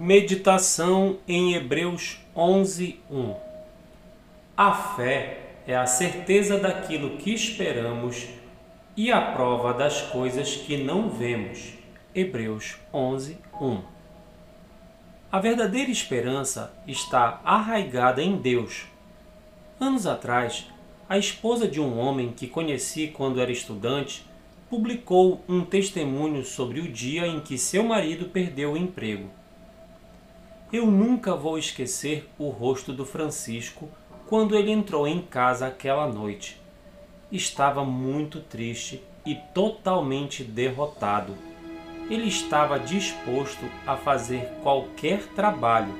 Meditação em Hebreus 11:1 A fé é a certeza daquilo que esperamos e a prova das coisas que não vemos. Hebreus 11:1 A verdadeira esperança está arraigada em Deus. Anos atrás, a esposa de um homem que conheci quando era estudante publicou um testemunho sobre o dia em que seu marido perdeu o emprego. Eu nunca vou esquecer o rosto do Francisco quando ele entrou em casa aquela noite. Estava muito triste e totalmente derrotado. Ele estava disposto a fazer qualquer trabalho,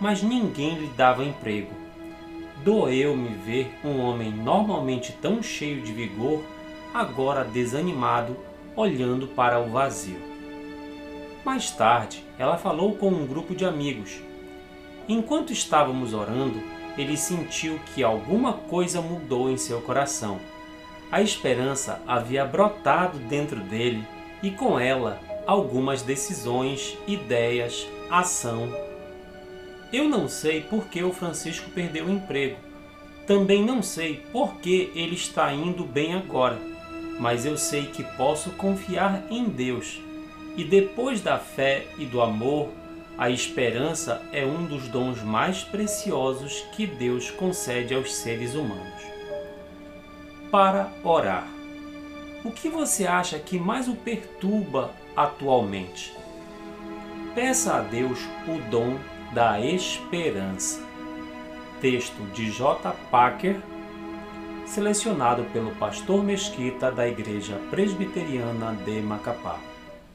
mas ninguém lhe dava emprego. Doeu-me ver um homem normalmente tão cheio de vigor agora desanimado, olhando para o vazio. Mais tarde, ela falou com um grupo de amigos. Enquanto estávamos orando, ele sentiu que alguma coisa mudou em seu coração. A esperança havia brotado dentro dele e com ela algumas decisões, ideias, ação. Eu não sei por que o Francisco perdeu o emprego. Também não sei por que ele está indo bem agora mas eu sei que posso confiar em Deus. E depois da fé e do amor, a esperança é um dos dons mais preciosos que Deus concede aos seres humanos. Para orar. O que você acha que mais o perturba atualmente? Peça a Deus o dom da esperança. Texto de J. Packer selecionado pelo pastor Mesquita da Igreja Presbiteriana de Macapá.